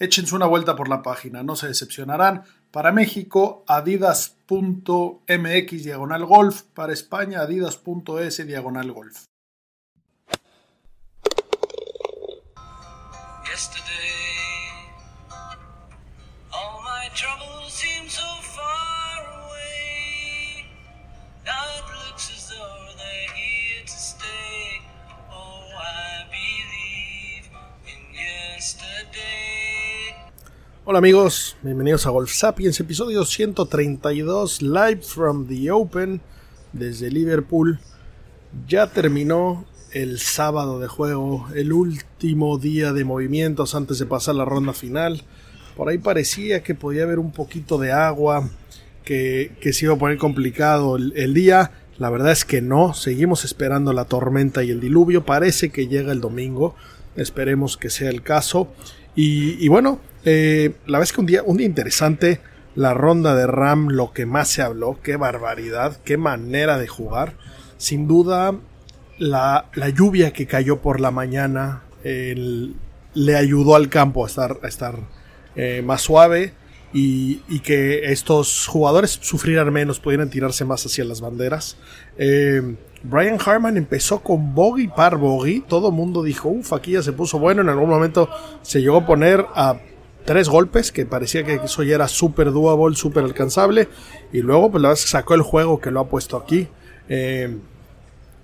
Échense una vuelta por la página, no se decepcionarán. Para México, adidas.mx diagonal golf. Para España, adidas.es diagonal golf. Hola amigos, bienvenidos a Golf Sapiens, episodio 132, live from the Open desde Liverpool. Ya terminó el sábado de juego, el último día de movimientos antes de pasar la ronda final. Por ahí parecía que podía haber un poquito de agua, que, se iba a poner complicado el, día. La verdad es que no, seguimos esperando la tormenta y el diluvio. Parece que llega el domingo, esperemos que sea el caso. Y bueno, eh, la vez que un día, un día interesante, la ronda de Ram, lo que más se habló, qué barbaridad, qué manera de jugar. Sin duda, la, lluvia que cayó por la mañana le ayudó al campo a estar, a estar eh, más suave y, que estos jugadores sufrieran menos, pudieran tirarse más hacia las banderas. Eh, Brian Harman empezó con bogey par bogey. Todo mundo dijo, uff, aquí ya se puso bueno. En algún momento se llegó a poner a tres golpes, que parecía que eso ya era súper doable, súper alcanzable. Y luego, pues la verdad sacó el juego que lo ha puesto aquí. Eh,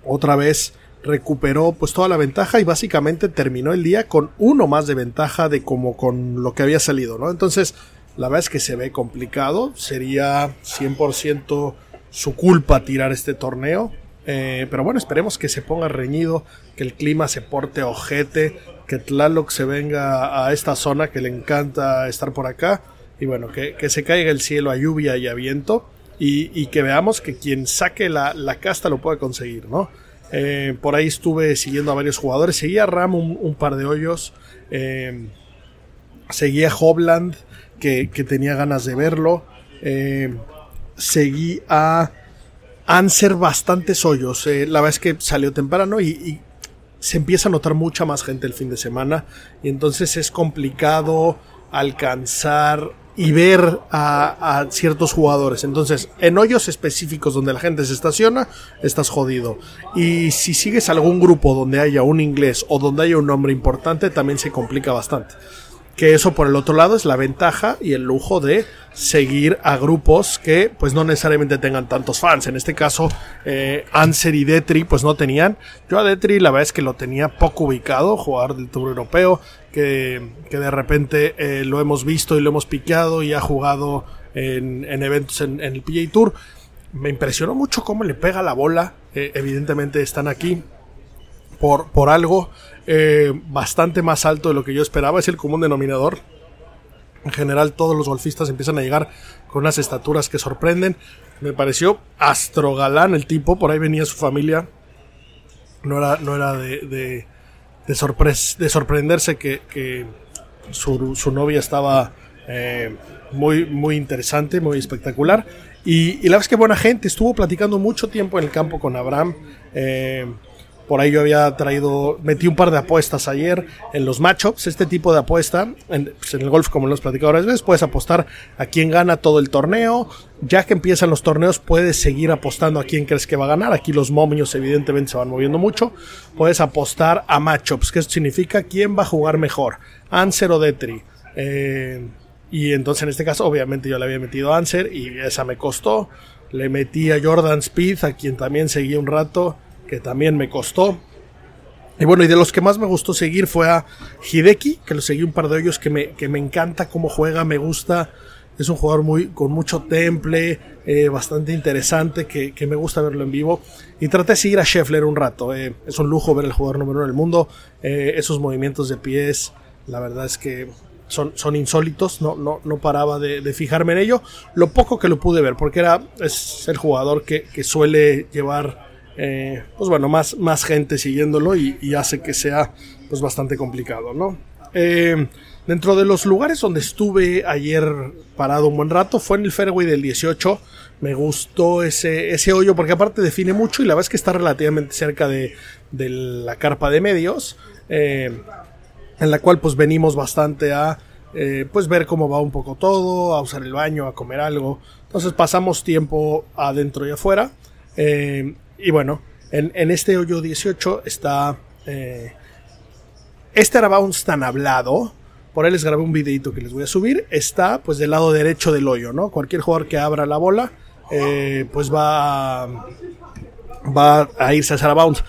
otra vez recuperó pues toda la ventaja y básicamente terminó el día con uno más de ventaja de como con lo que había salido, ¿no? Entonces, la verdad es que se ve complicado. Sería 100% su culpa tirar este torneo. Eh, pero bueno, esperemos que se ponga reñido, que el clima se porte ojete, que Tlaloc se venga a esta zona que le encanta estar por acá. Y bueno, que, se caiga el cielo a lluvia y a viento. Y, que veamos que quien saque la, casta lo puede conseguir, ¿no? Eh, por ahí estuve siguiendo a varios jugadores. Seguía Ram un, par de hoyos. Eh, seguía Hobland, que, tenía ganas de verlo. seguí a han ser bastantes hoyos. Eh, la verdad es que salió temprano y, se empieza a notar mucha más gente el fin de semana. Y entonces es complicado alcanzar y ver a, ciertos jugadores. Entonces, en hoyos específicos donde la gente se estaciona, estás jodido. Y si sigues algún grupo donde haya un inglés o donde haya un nombre importante, también se complica bastante. Que eso por el otro lado es la ventaja y el lujo de seguir a grupos que pues no necesariamente tengan tantos fans. En este caso, eh, Anser y Detri pues no tenían. Yo a Detri la verdad es que lo tenía poco ubicado, jugar del Tour Europeo, que, que de repente eh, lo hemos visto y lo hemos piqueado y ha jugado en, eventos en, el PGA Tour. Me impresionó mucho cómo le pega la bola. Eh, evidentemente están aquí por, por algo. Eh, bastante más alto de lo que yo esperaba, es el común denominador. En general todos los golfistas empiezan a llegar con unas estaturas que sorprenden. Me pareció astrogalán el tipo, por ahí venía su familia. No era, no era de, de, de, sorprenderse que, su, novia estaba eh, muy, muy interesante, muy espectacular. Y, y, la verdad es que buena gente, estuvo platicando mucho tiempo en el campo con Abraham. Eh, por ahí yo había traído, metí un par de apuestas ayer en los matchups. Este tipo de apuesta, en, pues, el golf, como lo hemos platicado varias veces, puedes apostar a quién gana todo el torneo. Ya que empiezan los torneos, puedes seguir apostando a quién crees que va a ganar. Aquí los momios, evidentemente, se van moviendo mucho. Puedes apostar a matchups, que eso significa quién va a jugar mejor, Anser o Detri. Eh, y entonces en este caso, obviamente, yo le había metido Anser y esa me costó. Le metí a Jordan Speed, a quien también seguí un rato, que también me costó. Y bueno, y de los que más me gustó seguir fue a Hideki, que lo seguí un par de ellos, que me, que me encanta cómo juega, me gusta. Es un jugador muy, con mucho temple, eh, bastante interesante, que, me gusta verlo en vivo. Y traté de seguir a Scheffler un rato. Eh, es un lujo ver el jugador número uno del mundo. Eh, esos movimientos de pies, la verdad es que son, son insólitos. No, no, no paraba de, fijarme en ello. Lo poco que lo pude ver, porque era, es el jugador que, que suele llevar eh, pues bueno, más, más gente siguiéndolo y, hace que sea pues bastante complicado, ¿no? Eh, dentro de los lugares donde estuve ayer parado un buen rato fue en el fairway del 18. Me gustó ese, ese hoyo porque aparte define mucho y la verdad es que está relativamente cerca de, la carpa de medios. Eh, en la cual pues venimos bastante a pues ver cómo va un poco todo, a usar el baño, a comer algo. Entonces pasamos tiempo adentro y afuera. Y bueno, en, este hoyo 18 está eh, este Arabounce tan hablado. Por ahí les grabé un videito que les voy a subir. Está pues del lado derecho del hoyo, ¿no? Cualquier jugador que abra la bola, eh, pues va, va a irse a Bounce.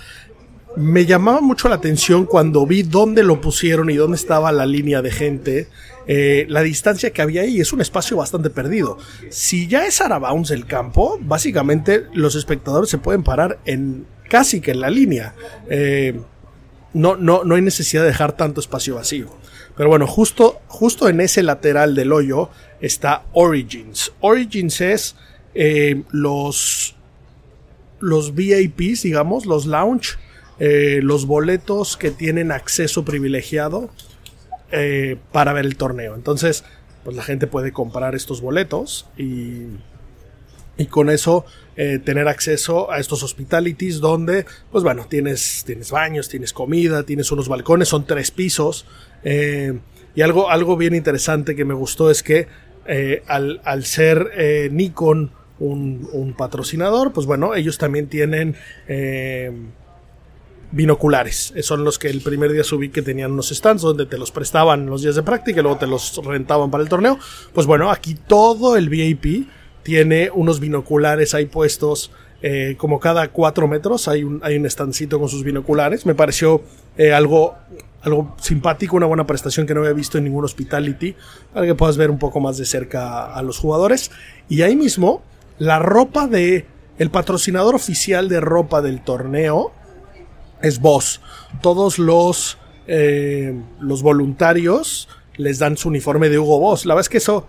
Me llamaba mucho la atención cuando vi dónde lo pusieron y dónde estaba la línea de gente. Eh, la distancia que había ahí es un espacio bastante perdido. Si ya es Arabounce el campo, básicamente los espectadores se pueden parar en casi que en la línea. Eh, no, no, no hay necesidad de dejar tanto espacio vacío. Pero bueno, justo, justo en ese lateral del hoyo está Origins. Origins es eh, los, los VIPs, digamos, los lounge, los boletos que tienen acceso privilegiado eh, para ver el torneo. Entonces, pues la gente puede comprar estos boletos y, y con eso eh, tener acceso a estos hospitalities donde, pues bueno, tienes, tienes baños, tienes comida, tienes unos balcones, son tres pisos. Eh, y algo, algo bien interesante que me gustó es que al, al, ser Nikon un, un, patrocinador, pues bueno, ellos también tienen binoculares. Son los que el primer día subí que tenían unos stands donde te los prestaban los días de práctica y luego te los rentaban para el torneo. Pues bueno, aquí todo el VIP tiene unos binoculares ahí puestos. Eh, como cada cuatro metros hay un, hay un standcito con sus binoculares. Me pareció eh, algo, algo simpático, una buena prestación que no había visto en ningún hospitality, para que puedas ver un poco más de cerca a los jugadores. Y ahí mismo, la ropa de el patrocinador oficial de ropa del torneo es voz. Todos los, eh, los voluntarios les dan su uniforme de Hugo Boss. La verdad es que eso,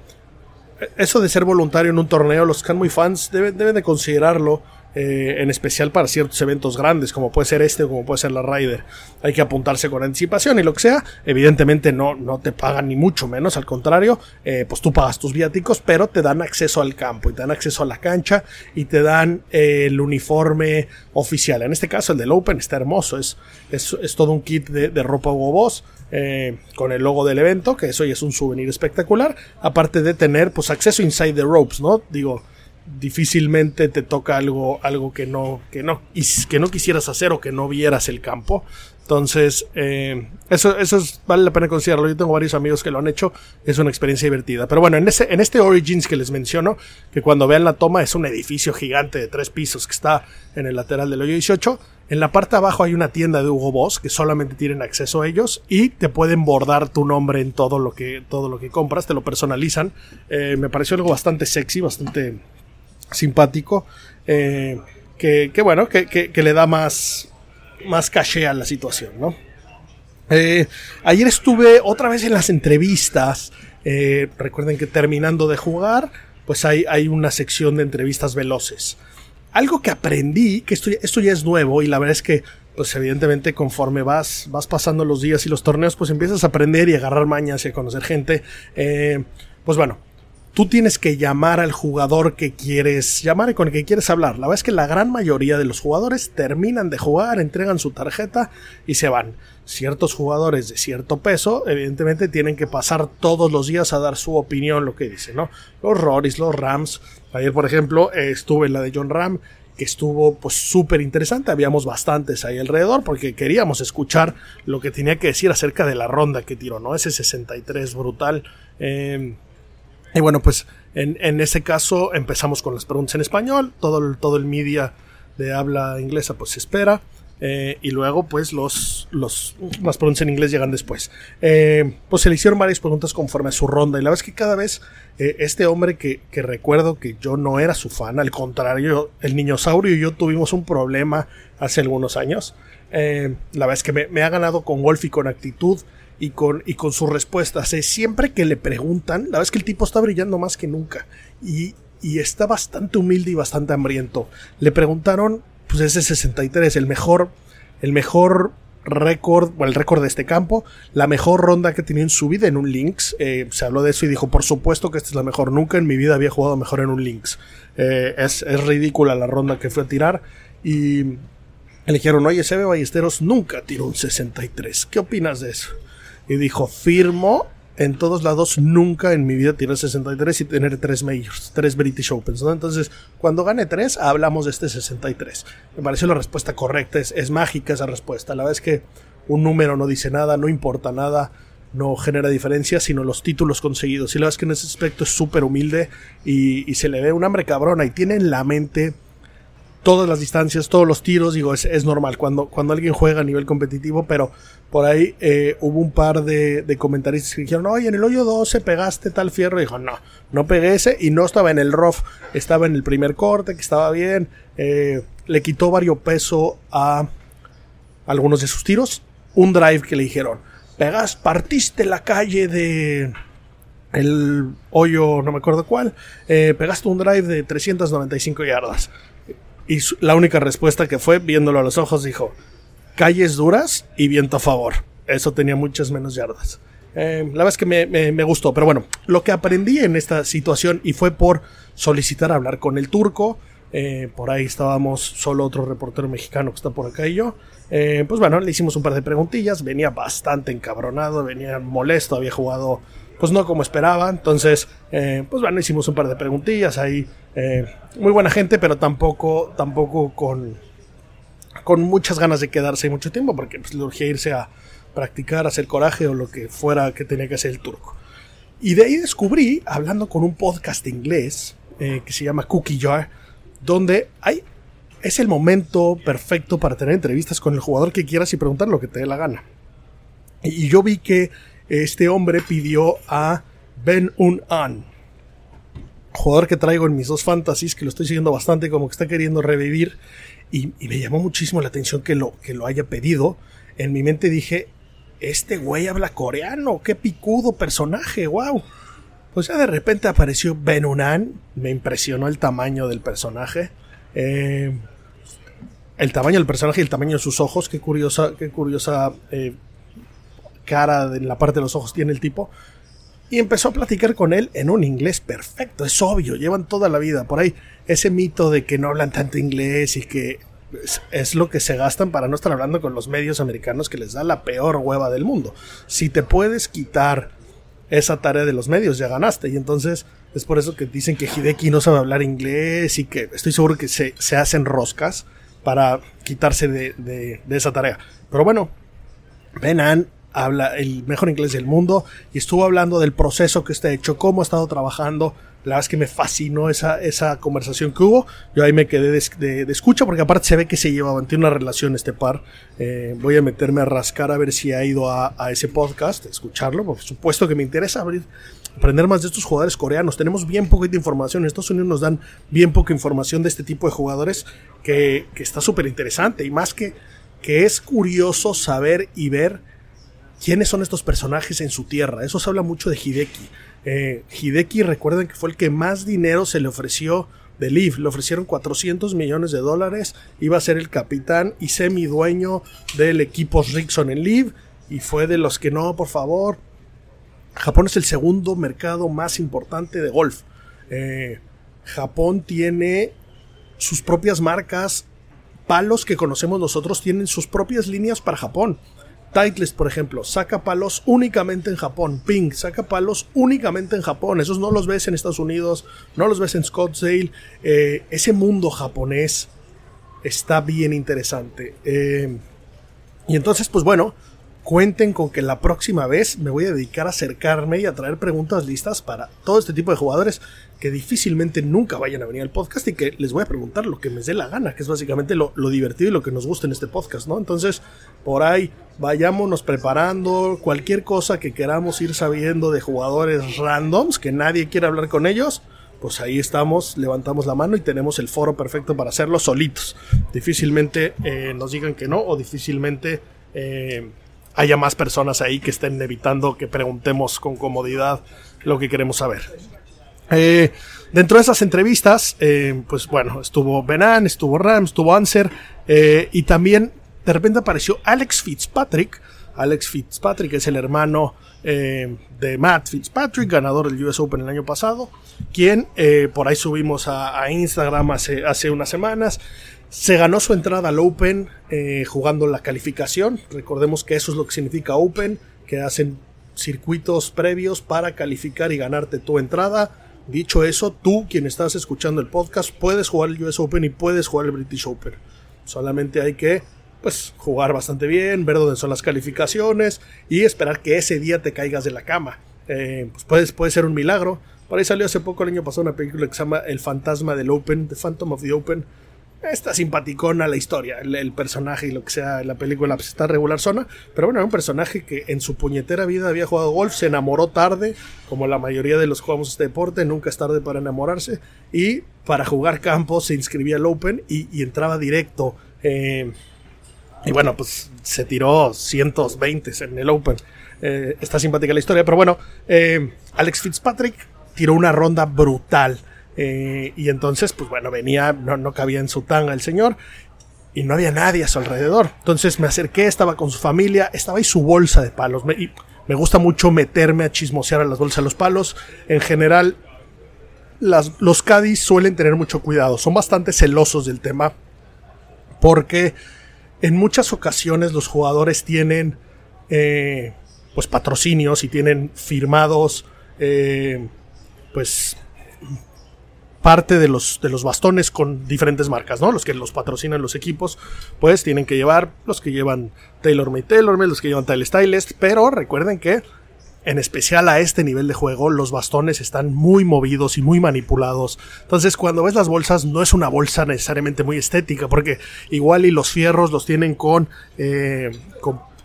eso de ser voluntario en un torneo, los que muy fans deben, deben de considerarlo eh, en especial para ciertos eventos grandes, como puede ser este o como puede ser la Ryder. Hay que apuntarse con anticipación y lo que sea. Evidentemente no, no te pagan ni mucho menos, al contrario, eh, pues tú pagas tus viáticos, pero te dan acceso al campo y te dan acceso a la cancha y te dan eh, el uniforme oficial. En este caso, el del Open está hermoso, es, es, todo un kit de, ropa Hugo Boss. con el logo del evento, que eso ya es un souvenir espectacular, aparte de tener pues acceso inside the ropes, ¿no? Digo, difícilmente te toca algo, algo que no, que no, que no quisieras hacer o que no vieras el campo. Entonces, eh, eso, eso vale la pena considerarlo. Yo tengo varios amigos que lo han hecho. Es una experiencia divertida. Pero bueno, en, ese, en este Origins que les menciono, que cuando vean la toma es un edificio gigante de tres pisos que está en el lateral del hoyo 18. En la parte de abajo hay una tienda de Hugo Boss que solamente tienen acceso a ellos y te pueden bordar tu nombre en todo lo que, todo lo que compras, te lo personalizan. Eh, me pareció algo bastante sexy, bastante simpático, eh, que, bueno, que, le da más, más caché a la situación, ¿no? Eh, ayer estuve otra vez en las entrevistas. Eh, recuerden que terminando de jugar, pues hay, hay, una sección de entrevistas veloces. Algo que aprendí, que esto, esto, ya es nuevo y la verdad es que, pues evidentemente conforme vas, vas pasando los días y los torneos, pues empiezas a aprender y agarrar mañas y a conocer gente. pues bueno, tú tienes que llamar al jugador que quieres llamar y con el que quieres hablar. La verdad es que la gran mayoría de los jugadores terminan de jugar, entregan su tarjeta y se van. Ciertos jugadores de cierto peso, evidentemente, tienen que pasar todos los días a dar su opinión, lo que dicen, ¿no? Los Roris, los Rams. Ayer, por ejemplo, estuve en la de John Ram, que estuvo pues súper interesante. Habíamos bastantes ahí alrededor porque queríamos escuchar lo que tenía que decir acerca de la ronda que tiró, ¿no? Ese 63 brutal. Eh, y bueno, pues En, en ese caso empezamos con las preguntas en español, todo el, todo el media de habla inglesa pues se espera. Eh, y luego, pues, los, los, las preguntas en inglés llegan después. Eh, pues se le hicieron varias preguntas conforme a su ronda. Y la verdad es que cada vez eh, este hombre que, que, recuerdo que yo no era su fan, al contrario, el niñosaurio y yo tuvimos un problema hace algunos años. la verdad es que me, me, ha ganado con golf y con actitud y con, y con sus respuestas. siempre que le preguntan, la verdad es que el tipo está brillando más que nunca. Y, y está bastante humilde y bastante hambriento. Le preguntaron pues ese 63, el mejor, el mejor récord, o el récord de este campo, la mejor ronda que tenía en su vida en un Lynx. Eh, se habló de eso y dijo, por supuesto que esta es la mejor, nunca en mi vida había jugado mejor en un Lynx. Eh, es, es, ridícula la ronda que fue a tirar y le dijeron, oye, Sebe Ballesteros nunca tiró un 63, ¿qué opinas de eso? Y dijo, firmo en todos lados nunca en mi vida tiré 63 y tener tres majors, tres British Opens, ¿no? Entonces, cuando gane tres, hablamos de este 63. Me pareció la respuesta correcta, es, es mágica esa respuesta. La verdad es que un número no dice nada, no importa nada, no genera diferencia, sino los títulos conseguidos. Y la verdad es que en ese aspecto es súper humilde y, y, se le ve un hambre cabrona y tiene en la mente todas las distancias, todos los tiros, digo, es, es normal cuando, cuando alguien juega a nivel competitivo, pero por ahí eh, hubo un par de, de, comentaristas que dijeron, oye, en el hoyo 12 pegaste tal fierro. Dijo, no, no pegué ese y no estaba en el rough, estaba en el primer corte, que estaba bien. Eh, le quitó varios peso a algunos de sus tiros. Un drive que le dijeron, pegas, partiste la calle de el hoyo, no me acuerdo cuál, eh, pegaste un drive de 395 yardas. Y la única respuesta que fue, viéndolo a los ojos, dijo, calles duras y viento a favor. Eso tenía muchas menos yardas. Eh, la verdad es que me, me, me, gustó, pero bueno, lo que aprendí en esta situación y fue por solicitar hablar con el turco. Eh, por ahí estábamos solo otro reportero mexicano que está por acá y yo. Eh, pues bueno, le hicimos un par de preguntillas. Venía bastante encabronado, venía molesto, había jugado pues no como esperaba. Entonces, eh, pues bueno, hicimos un par de preguntillas ahí. Eh, muy buena gente, pero tampoco, tampoco con, con muchas ganas de quedarse mucho tiempo, porque pues, le urgía irse a practicar, hacer coraje o lo que fuera que tenía que hacer el turco. Y de ahí descubrí, hablando con un podcast inglés eh, que se llama Cookie Jar, donde hay, es el momento perfecto para tener entrevistas con el jugador que quieras y preguntar lo que te dé la gana. Y yo vi que este hombre pidió a Ben Un An, jugador que traigo en mis dos fantasies, que lo estoy siguiendo bastante, como que está queriendo revivir, y, y, me llamó muchísimo la atención que lo, que lo haya pedido. En mi mente dije, este güey habla coreano, qué picudo personaje, wow. Pues ya de repente apareció Ben Unan, me impresionó el tamaño del personaje. Eh, el tamaño del personaje y el tamaño de sus ojos, qué curiosa, qué curiosa eh, cara en la parte de los ojos tiene el tipo. Y empezó a platicar con él en un inglés perfecto, es obvio, llevan toda la vida por ahí. Ese mito de que no hablan tanto inglés y que es, lo que se gastan para no estar hablando con los medios americanos que les da la peor hueva del mundo. Si te puedes quitar esa tarea de los medios, ya ganaste. Y entonces es por eso que dicen que Hideki no sabe hablar inglés y que estoy seguro que se, se hacen roscas para quitarse de, de, de esa tarea. Pero bueno, Benan habla el mejor inglés del mundo y estuvo hablando del proceso que está hecho, cómo ha estado trabajando. La verdad es que me fascinó esa, esa conversación que hubo. Yo ahí me quedé de, de, escucha porque aparte se ve que se llevaban, tiene una relación este par. Eh, voy a meterme a rascar a ver si ha ido a, a ese podcast, escucharlo, por supuesto que me interesa abrir, aprender más de estos jugadores coreanos. Tenemos bien poquita información. En Estados Unidos nos dan bien poca información de este tipo de jugadores que, que está súper interesante y más que, que es curioso saber y ver quiénes son estos personajes en su tierra. Eso se habla mucho de Hideki. Eh, Hideki, recuerden que fue el que más dinero se le ofreció de Liv. Le ofrecieron 400 millones de dólares. Iba a ser el capitán y semi-dueño del equipo Rickson en Liv. Y fue de los que no, por favor. Japón es el segundo mercado más importante de golf. Eh, Japón tiene sus propias marcas. Palos que conocemos nosotros tienen sus propias líneas para Japón. Titleist, por ejemplo, saca palos únicamente en Japón. Pink saca palos únicamente en Japón. Esos no los ves en Estados Unidos, no los ves en Scottsdale. Eh, ese mundo japonés está bien interesante. Eh, y entonces, pues bueno, cuenten con que la próxima vez me voy a dedicar a acercarme y a traer preguntas listas para todo este tipo de jugadores que difícilmente nunca vayan a venir al podcast y que les voy a preguntar lo que me dé la gana, que es básicamente lo, divertido y lo que nos gusta en este podcast, ¿no? Entonces, por ahí, vayámonos preparando cualquier cosa que queramos ir sabiendo de jugadores randoms, que nadie quiere hablar con ellos, pues ahí estamos, levantamos la mano y tenemos el foro perfecto para hacerlo solitos. Difícilmente eh, nos digan que no o difícilmente... Eh, haya más personas ahí que estén evitando que preguntemos con comodidad lo que queremos saber. Eh, dentro de esas entrevistas, eh, pues bueno, estuvo Benan, estuvo Rams, estuvo Anser eh, y también de repente apareció Alex Fitzpatrick. Alex Fitzpatrick es el hermano de Matt Fitzpatrick, ganador del US Open el año pasado, quien por ahí subimos a, a Instagram hace, hace unas semanas. Se ganó su entrada al Open eh, jugando la calificación. Recordemos que eso es lo que significa Open, que hacen circuitos previos para calificar y ganarte tu entrada. Dicho eso, tú, quien estás escuchando el podcast, puedes jugar el US Open y puedes jugar el British Open. Solamente hay que pues jugar bastante bien, ver dónde son las calificaciones y esperar que ese día te caigas de la cama. Eh, pues puede ser un milagro. Por ahí salió hace poco el año pasado una película que se llama El fantasma del Open, The Phantom of the Open, está simpaticona la historia, el, personaje y lo que sea, la película pues, está regular zona, pero bueno, un personaje que en su puñetera vida había jugado golf, se enamoró tarde, como la mayoría de los jugamos este deporte, nunca es tarde para enamorarse, y para jugar campo se inscribía al Open y, entraba directo. Eh, y bueno, pues se tiró 120 en el Open. Eh, está simpática la historia, pero bueno, eh, Alex Fitzpatrick tiró una ronda brutal eh, y entonces, pues bueno, venía, no, cabía en su tanga el señor y no había nadie a su alrededor. Entonces me acerqué, estaba con su familia, estaba ahí su bolsa de palos. Y me gusta mucho meterme a chismosear a las bolsas de los palos. En general, los Cádiz suelen tener mucho cuidado, son bastante celosos del tema porque en muchas ocasiones los jugadores tienen eh, pues patrocinios y tienen firmados eh, pues parte de los, de los bastones con diferentes marcas, ¿no? Los que los patrocinan los equipos, pues tienen que llevar los que llevan TaylorMade TaylorMade, los que llevan Tile Stylist, pero recuerden que en especial a este nivel de juego, los bastones están muy movidos y muy manipulados. Entonces, cuando ves las bolsas, no es una bolsa necesariamente muy estética, porque igual y los fierros los tienen con, eh,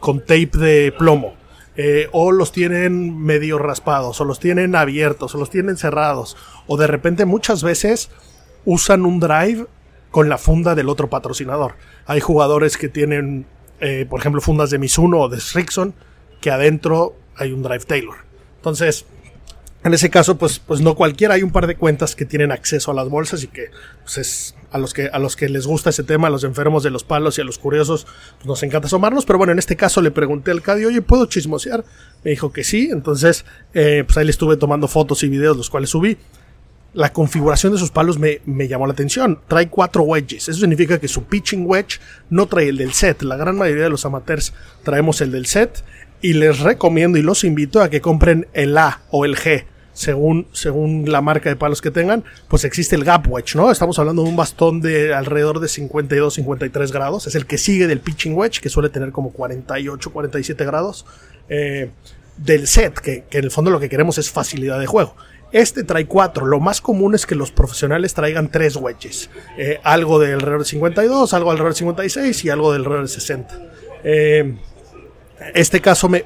con tape de plomo. Eh, o los tienen medio raspados, o los tienen abiertos, o los tienen cerrados, o de repente muchas veces usan un drive con la funda del otro patrocinador. Hay jugadores que tienen, eh, por ejemplo, fundas de Mizuno o de Strixon, que adentro hay un drive Taylor. Entonces, en ese caso, pues, pues no cualquiera, hay un par de cuentas que tienen acceso a las bolsas y que pues es a los que a los que les gusta ese tema, a los enfermos de los palos y a los curiosos, pues nos encanta asomarnos, pero bueno, en este caso le pregunté al Cadi, oye, ¿puedo chismosear? Me dijo que sí, entonces eh, pues ahí le estuve tomando fotos y videos, los cuales subí. La configuración de sus palos me, me llamó la atención. Trae cuatro wedges. Eso significa que su pitching wedge no trae el del set. La gran mayoría de los amateurs traemos el del set. Y les recomiendo y los invito a que compren el A o el G según, según la marca de palos que tengan, pues existe el gap wedge, ¿no? Estamos hablando de un bastón de alrededor de 52, 53 grados. Es el que sigue del pitching wedge, que suele tener como 48, 47 grados. Eh, del set, que, en el fondo lo que queremos es facilidad de juego. Este trae cuatro. Lo más común es que los profesionales traigan tres wedges. Eh, algo del alrededor de 52, algo alrededor de 56 y algo del alrededor de 60. Eh, este caso me,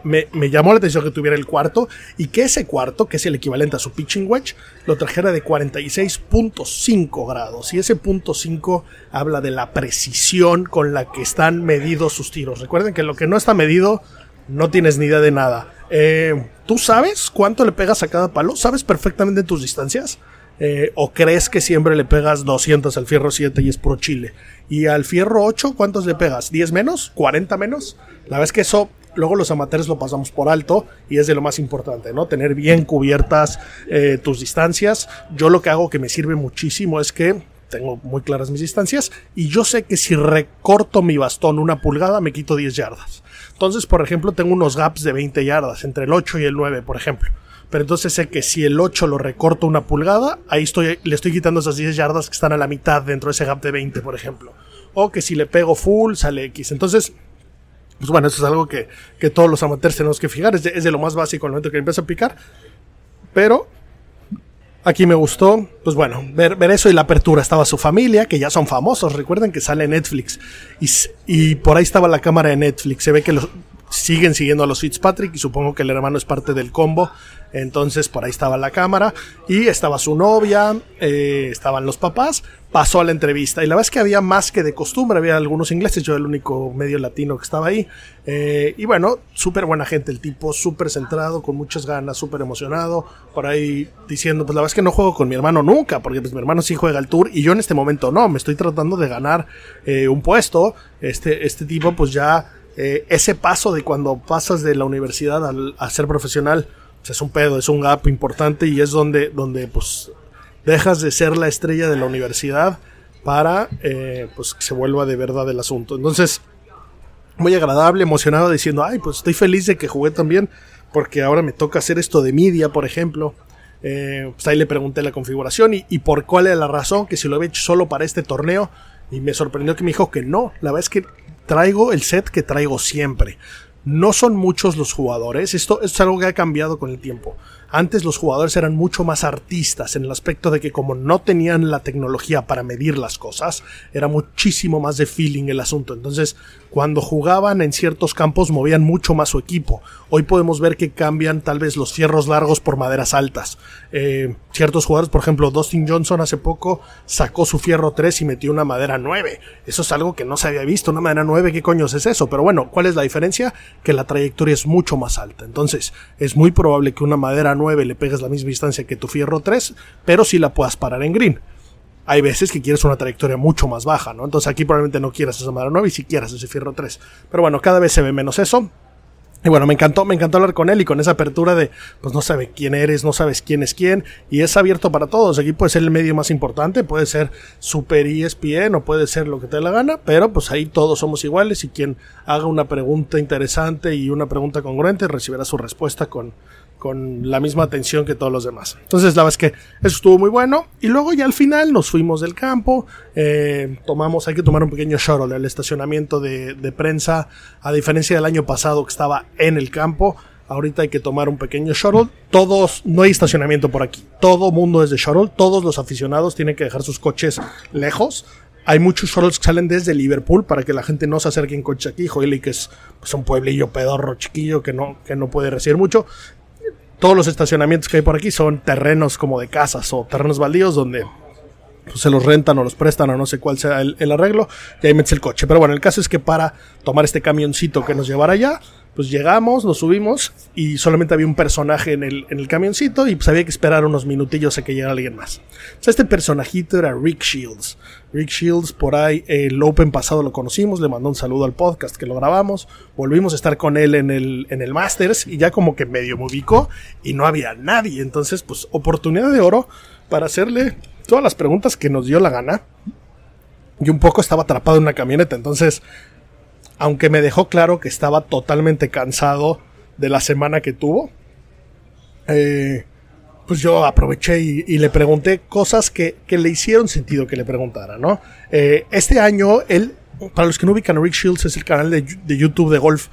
llamó la atención que tuviera el cuarto y que ese cuarto, que es el equivalente a su pitching wedge, lo trajera de 46.5 grados. Y ese punto 5 habla de la precisión con la que están medidos sus tiros. Recuerden que lo que no está medido no tienes ni idea de nada. Eh, ¿Tú sabes cuánto le pegas a cada palo? ¿Sabes perfectamente tus distancias? Eh, ¿O crees que siempre le pegas 200 al fierro 7 y es pro chile? ¿Y al fierro 8 cuántos le pegas? ¿10 menos? ¿40 menos? La verdad es que eso luego los amateurs lo pasamos por alto y es de lo más importante, ¿no? Tener bien cubiertas eh, tus distancias. Yo lo que hago que me sirve muchísimo es que tengo muy claras mis distancias y yo sé que si recorto mi bastón una pulgada me quito 10 yardas. Entonces, por ejemplo, tengo unos gaps de 20 yardas entre el 8 y el 9, por ejemplo. Pero entonces sé que si el 8 lo recorto una pulgada, ahí estoy, le estoy quitando esas 10 yardas que están a la mitad dentro de ese gap de 20, por ejemplo. O que si le pego full, sale X. Entonces, pues bueno, eso es algo que, que todos los amateurs tenemos que fijar, es de, es de lo más básico el momento que empieza a picar. Pero aquí me gustó, pues bueno, ver, ver, eso y la apertura. Estaba su familia, que ya son famosos, recuerden que sale Netflix. Y, y por ahí estaba la cámara de Netflix. Se ve que los, siguen siguiendo a los Fitzpatrick y supongo que el hermano es parte del combo. Entonces por ahí estaba la cámara y estaba su novia, eh, estaban los papás, pasó a la entrevista y la verdad es que había más que de costumbre, había algunos ingleses, yo el único medio latino que estaba ahí. Eh, y bueno, súper buena gente, el tipo súper centrado, con muchas ganas, súper emocionado, por ahí diciendo, pues la verdad es que no juego con mi hermano nunca, porque pues mi hermano sí juega al tour y yo en este momento no, me estoy tratando de ganar eh, un puesto, este, este tipo pues ya eh, ese paso de cuando pasas de la universidad a ser profesional es un pedo, es un gap importante y es donde, donde pues dejas de ser la estrella de la universidad para eh, pues que se vuelva de verdad el asunto. Entonces, muy agradable, emocionado diciendo, ay, pues estoy feliz de que jugué también porque ahora me toca hacer esto de media, por ejemplo. Eh, pues ahí le pregunté la configuración y, y, por cuál era la razón, que si lo había hecho solo para este torneo. Y me sorprendió que me dijo que no. La verdad es que traigo el set que traigo siempre. No son muchos los jugadores, esto, esto, es algo que ha cambiado con el tiempo. Antes los jugadores eran mucho más artistas en el aspecto de que como no tenían la tecnología para medir las cosas, era muchísimo más de feeling el asunto. Entonces, cuando jugaban en ciertos campos movían mucho más su equipo. Hoy podemos ver que cambian tal vez los fierros largos por maderas altas. Eh, ciertos jugadores, por ejemplo, Dustin Johnson hace poco sacó su fierro 3 y metió una madera 9. Eso es algo que no se había visto. Una madera 9, ¿qué coños es eso? Pero bueno, ¿cuál es la diferencia? Que la trayectoria es mucho más alta. Entonces, es muy probable que una madera 9 le pegues la misma distancia que tu fierro 3, pero si la puedas parar en green. Hay veces que quieres una trayectoria mucho más baja, ¿no? Entonces aquí probablemente no quieras esa madera 9 y si quieras ese fierro 3. Pero bueno, cada vez se ve menos eso. Y bueno, me encantó, me encantó hablar con él y con esa apertura de, pues no sabe quién eres, no sabes quién es quién, y es abierto para todos. Aquí puede ser el medio más importante, puede ser Super ESPN o puede ser lo que te dé la gana, pero pues ahí todos somos iguales y quien haga una pregunta interesante y una pregunta congruente recibirá su respuesta con, con la misma atención que todos los demás. Entonces, la verdad es que eso estuvo muy bueno. Y luego ya al final nos fuimos del campo, eh, tomamos, hay que tomar un pequeño shuttle, el estacionamiento de, de, prensa, a diferencia del año pasado que estaba en el campo. Ahorita hay que tomar un pequeño shuttle. Todos, no hay estacionamiento por aquí. Todo mundo es de shuttle. Todos los aficionados tienen que dejar sus coches lejos. Hay muchos shuttles que salen desde Liverpool para que la gente no se acerque en coche aquí. Joely, que es pues, un pueblillo pedorro chiquillo que no, que no puede recibir mucho todos los estacionamientos que hay por aquí son terrenos como de casas o terrenos baldíos donde pues, se los rentan o los prestan o no sé cuál sea el, arreglo y ahí metes el coche. Pero bueno, el caso es que para tomar este camioncito que nos llevara allá, pues llegamos, nos subimos y solamente había un personaje en el, en el camioncito y pues había que esperar unos minutillos a que llegara alguien más. Este personajito era Rick Shields. Rick Shields, por ahí el Open pasado lo conocimos, le mandó un saludo al podcast que lo grabamos, volvimos a estar con él en el, en el Masters y ya como que medio me ubicó y no había nadie. Entonces, pues oportunidad de oro para hacerle todas las preguntas que nos dio la gana. Y un poco estaba atrapado en una camioneta, entonces aunque me dejó claro que estaba totalmente cansado de la semana que tuvo, eh, pues yo aproveché y, le pregunté cosas que, que, le hicieron sentido que le preguntara, ¿no? Eh, este año, él, para los que no ubican, Rick Shields es el canal de, de YouTube de golf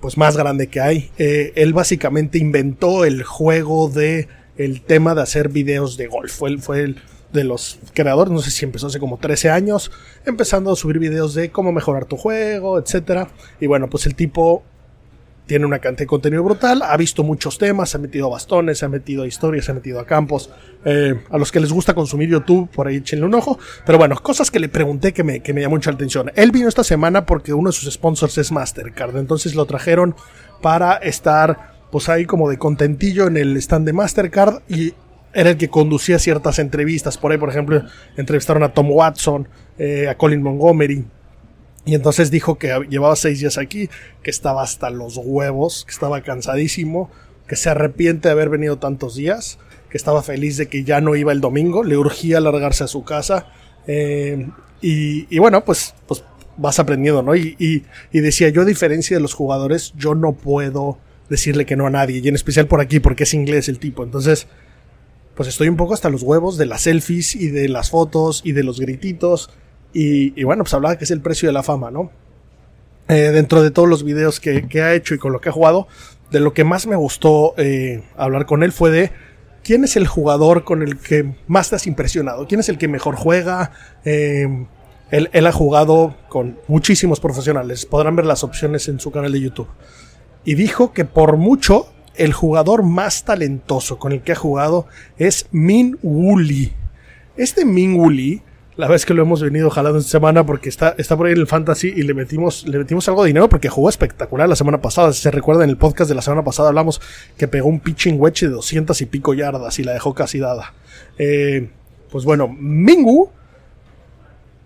pues más grande que hay. Eh, él básicamente inventó el juego de el tema de hacer videos de golf. Fue, fue el de los creadores, no sé si empezó hace como 13 años, empezando a subir videos de cómo mejorar tu juego, etcétera. Y bueno, pues el tipo tiene una cantidad de contenido brutal, ha visto muchos temas, ha metido bastones, ha metido historias, ha metido a campos. Eh, a los que les gusta consumir YouTube, por ahí échenle un ojo. Pero bueno, cosas que le pregunté que me, que me llamó mucha atención. Él vino esta semana porque uno de sus sponsors es Mastercard, entonces lo trajeron para estar pues ahí como de contentillo en el stand de Mastercard y era el que conducía ciertas entrevistas. Por ahí, por ejemplo, entrevistaron a Tom Watson, eh, a Colin Montgomery. Y entonces dijo que llevaba seis días aquí, que estaba hasta los huevos, que estaba cansadísimo, que se arrepiente de haber venido tantos días, que estaba feliz de que ya no iba el domingo, le urgía largarse a su casa. Eh, y, bueno, pues, pues vas aprendiendo, ¿no? Y decía, yo a diferencia de los jugadores, yo no puedo decirle que no a nadie, y en especial por aquí, porque es inglés el tipo. Entonces, pues estoy un poco hasta los huevos de las selfies y de las fotos y de los grititos. Y, y, bueno, pues hablaba que es el precio de la fama, ¿no? eh, dentro de todos los videos que, ha hecho y con lo que ha jugado, de lo que más me gustó eh, hablar con él fue de quién es el jugador con el que más te has impresionado, quién es el que mejor juega. Eh, él, él, ha jugado con muchísimos profesionales, podrán ver las opciones en su canal de YouTube. Y dijo que por mucho el jugador más talentoso con el que ha jugado es Min Wooly. Este Min Wooly la vez que lo hemos venido jalando esta semana porque está, está por ahí en el fantasy y le metimos, le metimos algo de dinero porque jugó espectacular la semana pasada. Si se recuerda en el podcast de la semana pasada hablamos que pegó un pitching wedge de 200 y pico yardas y la dejó casi dada. Eh, pues bueno, Mingu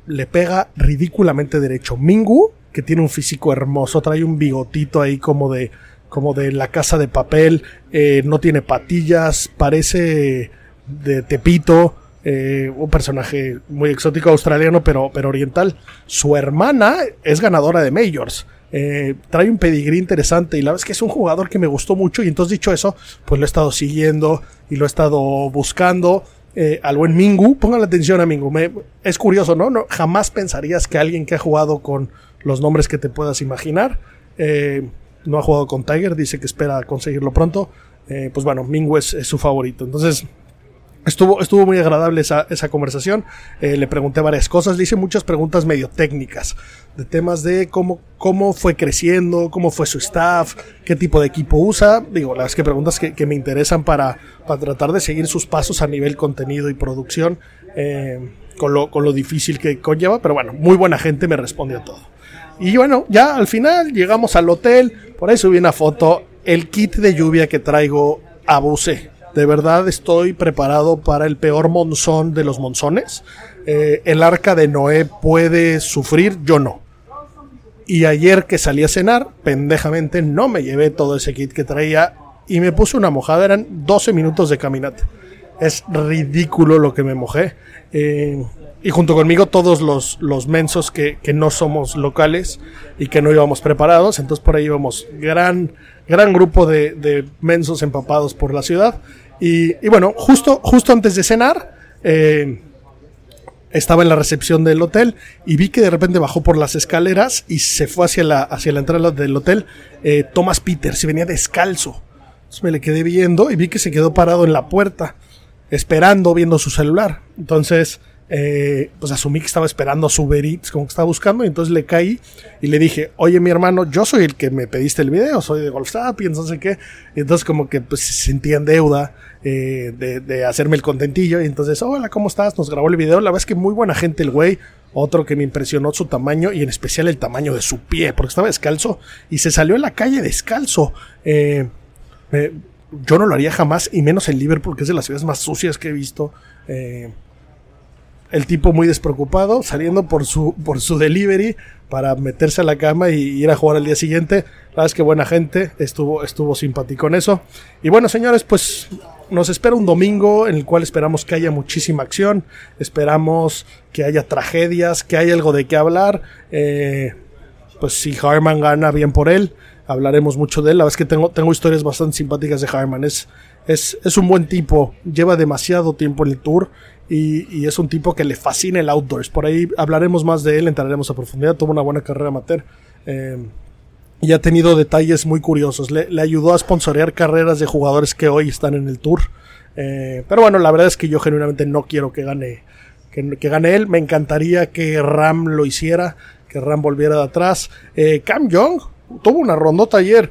le pega ridículamente derecho. Mingu, que tiene un físico hermoso, trae un bigotito ahí como de, como de la casa de papel, eh, no tiene patillas, parece de Tepito eh, un personaje muy exótico australiano, pero, pero oriental. Su hermana es ganadora de Majors. Eh, trae un pedigrí interesante y la verdad es que es un jugador que me gustó mucho y entonces dicho eso, pues lo he estado siguiendo y lo he estado buscando. Eh, al buen Mingu, pongan la atención a Mingu, es curioso, ¿no? ¿no? Jamás pensarías que alguien que ha jugado con los nombres que te puedas imaginar, no ha jugado con Tiger, dice que espera conseguirlo pronto, pues bueno, Mingu es su favorito. Entonces, Estuvo, estuvo muy agradable esa, esa conversación. Eh, le pregunté varias cosas, le hice muchas preguntas medio técnicas, de temas de cómo, cómo fue creciendo, cómo fue su staff, qué tipo de equipo usa. Digo, las que preguntas que, me interesan para, para, tratar de seguir sus pasos a nivel contenido y producción, eh, con, lo, con lo difícil que conlleva. Pero bueno, muy buena gente me respondió todo. Y bueno, ya al final llegamos al hotel, por ahí subí una foto, el kit de lluvia que traigo abusé de verdad estoy preparado para el peor monzón de los monzones. Eh, el arca de Noé puede sufrir, yo no. Y ayer que salí a cenar, pendejamente no me llevé todo ese kit que traía y me puse una mojada. Eran 12 minutos de caminata. Es ridículo lo que me mojé. Eh, y junto conmigo todos los, los mensos que, que, no somos locales y que no íbamos preparados. Entonces por ahí íbamos gran, gran grupo de, de mensos empapados por la ciudad. Y, y, bueno, justo, justo antes de cenar, eh, estaba en la recepción del hotel y vi que de repente bajó por las escaleras y se fue hacia la, hacia la entrada del hotel eh, Thomas Peters y venía descalzo. Me le quedé viendo y vi que se quedó parado en la puerta, esperando, viendo su celular. Entonces eh, pues asumí que estaba esperando su Uber como que estaba buscando, y entonces le caí y le dije, oye mi hermano, yo soy el que me pediste el video, soy de Golf Sapiens, no qué, y entonces como que pues se sentía en deuda eh, de, hacerme el contentillo, y entonces, hola, ¿cómo estás? Nos grabó el video, la verdad es que muy buena gente el güey, otro que me impresionó su tamaño y en especial el tamaño de su pie, porque estaba descalzo y se salió en la calle descalzo. Eh, yo no lo haría jamás, y menos en Liverpool, que es de las ciudades más sucias que he visto. Eh, el tipo muy despreocupado, saliendo por su, por su delivery para meterse a la cama y ir a jugar al día siguiente. La verdad es que buena gente, estuvo, estuvo simpático en eso. Y bueno, señores, pues nos espera un domingo en el cual esperamos que haya muchísima acción, esperamos que haya tragedias, que haya algo de qué hablar. Eh, pues si Harman gana, bien por él. Hablaremos mucho de él. La verdad es que tengo, tengo historias bastante simpáticas de Harman. Es, es un buen tipo. Lleva demasiado tiempo en el tour y, es un tipo que le fascina el outdoors. Por ahí hablaremos más de él, entraremos a profundidad. Tuvo una buena carrera amateur. Eh, y ha tenido detalles muy curiosos. Le, ayudó a sponsorear carreras de jugadores que hoy están en el tour. Eh, pero bueno, la verdad es que yo genuinamente no quiero que gane, que, que, gane él. Me encantaría que Ram lo hiciera, que Ram volviera de atrás. Eh, Cam Young tuvo una rondota ayer.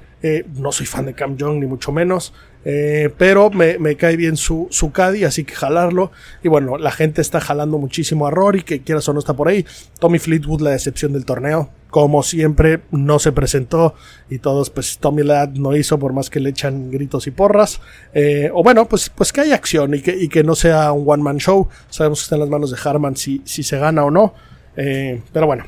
no soy fan de Cam Young, ni mucho menos. Eh, pero me, cae bien su, su Caddy, así que jalarlo. Y bueno, la gente está jalando muchísimo a Rory, que quieras o no está por ahí. Tommy Fleetwood, la decepción del torneo. Como siempre, no se presentó y todos, pues Tommy Ladd no hizo por más que le echan gritos y porras. Eh, o bueno, pues, pues que haya acción y que, y que no sea un one-man show. Sabemos que está en las manos de Harman si, si se gana o no. Eh, pero bueno,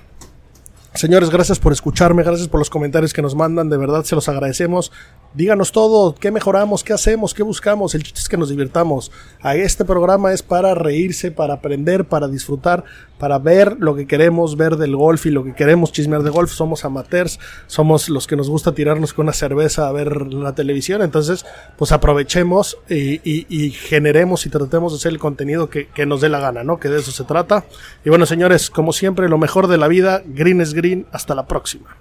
Señores, gracias por escucharme, gracias por los comentarios que nos mandan, de verdad se los agradecemos. Díganos todo, qué mejoramos, qué hacemos, qué buscamos, el chiste es que nos divirtamos. A este programa es para reírse, para aprender, para disfrutar, para ver lo que queremos ver del golf y lo que queremos chismear de golf. Somos amateurs, somos los que nos gusta tirarnos con una cerveza a ver la televisión, entonces pues aprovechemos y, generemos y tratemos de hacer el contenido que, que nos dé la gana, ¿no? Que de eso se trata. Y bueno, señores, como siempre, lo mejor de la vida, green es green, hasta la próxima.